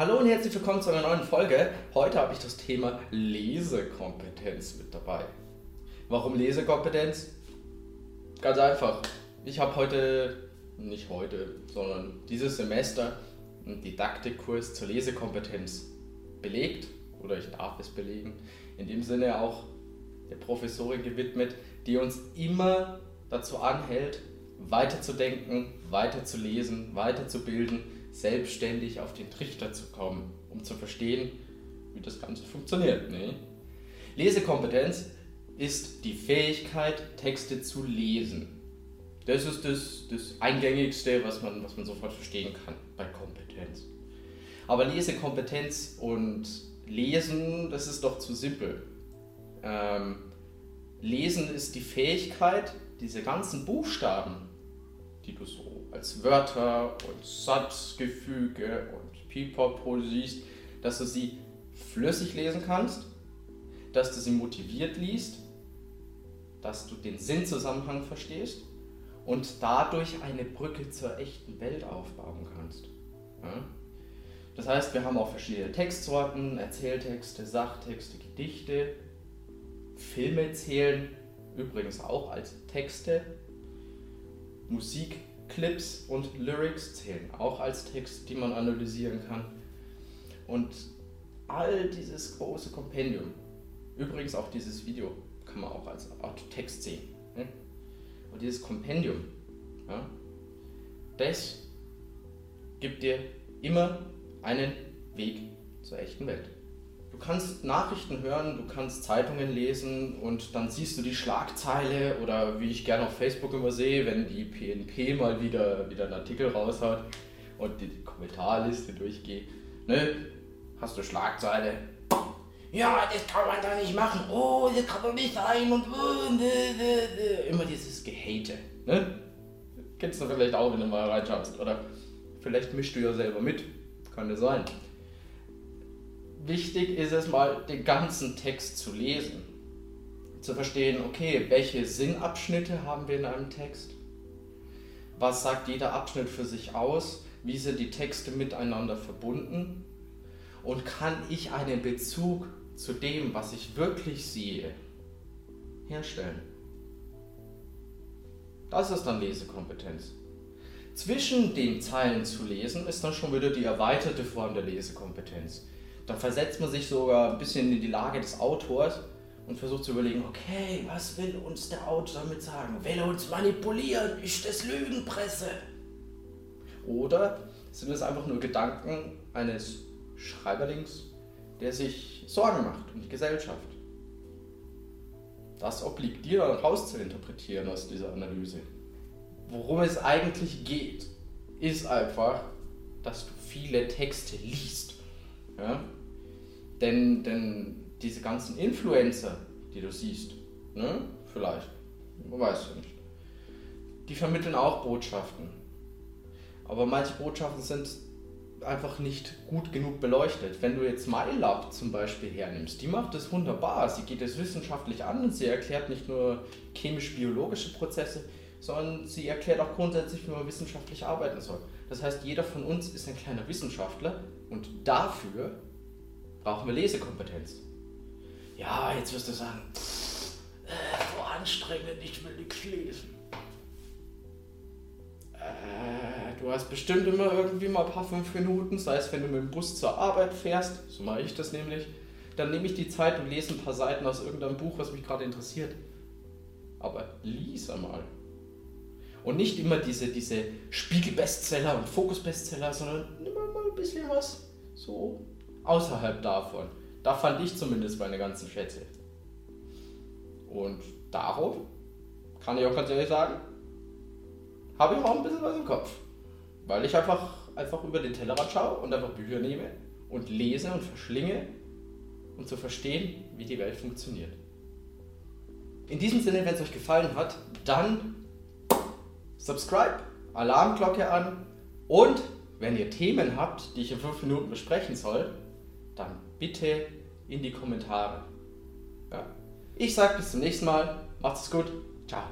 Hallo und herzlich willkommen zu einer neuen Folge. Heute habe ich das Thema Lesekompetenz mit dabei. Warum Lesekompetenz? Ganz einfach. Ich habe heute, nicht heute, sondern dieses Semester einen Didaktikkurs zur Lesekompetenz belegt oder ich darf es belegen. In dem Sinne auch der Professorin gewidmet, die uns immer dazu anhält, weiterzudenken, weiter zu lesen, weiterzubilden, selbstständig auf den Trichter zu kommen, um zu verstehen, wie das Ganze funktioniert. Ne? Lesekompetenz ist die Fähigkeit, Texte zu lesen. Das ist das, das Eingängigste, was man, was man sofort verstehen kann bei Kompetenz. Aber Lesekompetenz und Lesen, das ist doch zu simpel. Ähm, Lesen ist die Fähigkeit, diese ganzen Buchstaben, die du so als Wörter und Satzgefüge und Pipapo siehst, dass du sie flüssig lesen kannst, dass du sie motiviert liest, dass du den Sinnzusammenhang verstehst und dadurch eine Brücke zur echten Welt aufbauen kannst. Ja? Das heißt, wir haben auch verschiedene Textsorten, Erzähltexte, Sachtexte, Gedichte, Filme zählen übrigens auch als Texte, Musikclips und Lyrics zählen auch als Text, die man analysieren kann. Und all dieses große Kompendium, übrigens auch dieses Video, kann man auch als Art Text sehen. Ne? Und dieses Kompendium, ja, das gibt dir immer einen Weg zur echten Welt. Du kannst Nachrichten hören, du kannst Zeitungen lesen und dann siehst du die Schlagzeile oder wie ich gerne auf Facebook immer sehe, wenn die PNP mal wieder, wieder einen Artikel raushaut und die Kommentarliste durchgeht. Ne? Hast du Schlagzeile? Ja, das kann man da nicht machen. Oh, das kann doch nicht sein. Und oh, ne, ne, immer dieses Gehate. Ne? Kennst du vielleicht auch, wenn du mal reinschaust. Oder vielleicht mischst du ja selber mit. Kann ja sein wichtig ist es mal, den ganzen Text zu lesen. Zu verstehen, okay, welche Sinnabschnitte haben wir in einem Text? Was sagt jeder Abschnitt für sich aus? Wie sind die Texte miteinander verbunden? Und kann ich einen Bezug zu dem, was ich wirklich sehe, herstellen? Das ist dann Lesekompetenz. Zwischen den Zeilen zu lesen ist dann schon wieder die erweiterte Form der Lesekompetenz dann versetzt man sich sogar ein bisschen in die Lage des Autors und versucht zu überlegen, okay, was will uns der Autor damit sagen? Will er uns manipulieren? Ist das Lügenpresse? Oder sind es einfach nur Gedanken eines Schreiberlings, der sich Sorgen macht um die Gesellschaft? Das obliegt dir dann rauszuinterpretieren aus dieser Analyse. Worum es eigentlich geht, ist einfach, dass du viele Texte liest. Ja? Denn, denn diese ganzen Influencer, die du siehst, ne? vielleicht, man weiß ja nicht, die vermitteln auch Botschaften. Aber manche Botschaften sind einfach nicht gut genug beleuchtet. Wenn du jetzt MyLab zum Beispiel hernimmst, die macht das wunderbar. Sie geht es wissenschaftlich an und sie erklärt nicht nur chemisch-biologische Prozesse, sondern sie erklärt auch grundsätzlich, wie man wissenschaftlich arbeiten soll. Das heißt, jeder von uns ist ein kleiner Wissenschaftler und dafür brauchen wir Lesekompetenz. Ja, jetzt wirst du sagen, äh, anstrengend, ich will nichts lesen. Äh, du hast bestimmt immer irgendwie mal ein paar fünf Minuten, sei es wenn du mit dem Bus zur Arbeit fährst, so mache ich das nämlich, dann nehme ich die Zeit und lese ein paar Seiten aus irgendeinem Buch, was mich gerade interessiert. Aber lies einmal. Und nicht immer diese, diese Spiegel-Bestseller und Fokus-Bestseller, sondern nimm mal ein bisschen was so außerhalb davon. Da fand ich zumindest meine ganzen Schätze. Und darum kann ich auch ganz ehrlich sagen, habe ich auch ein bisschen was im Kopf. Weil ich einfach, einfach über den Tellerrand schaue und einfach Bücher nehme und lese und verschlinge, um zu verstehen, wie die Welt funktioniert. In diesem Sinne, wenn es euch gefallen hat, dann subscribe, Alarmglocke an und wenn ihr Themen habt, die ich in 5 Minuten besprechen soll, dann bitte in die Kommentare. Ja. Ich sage bis zum nächsten Mal. Macht's gut. Ciao.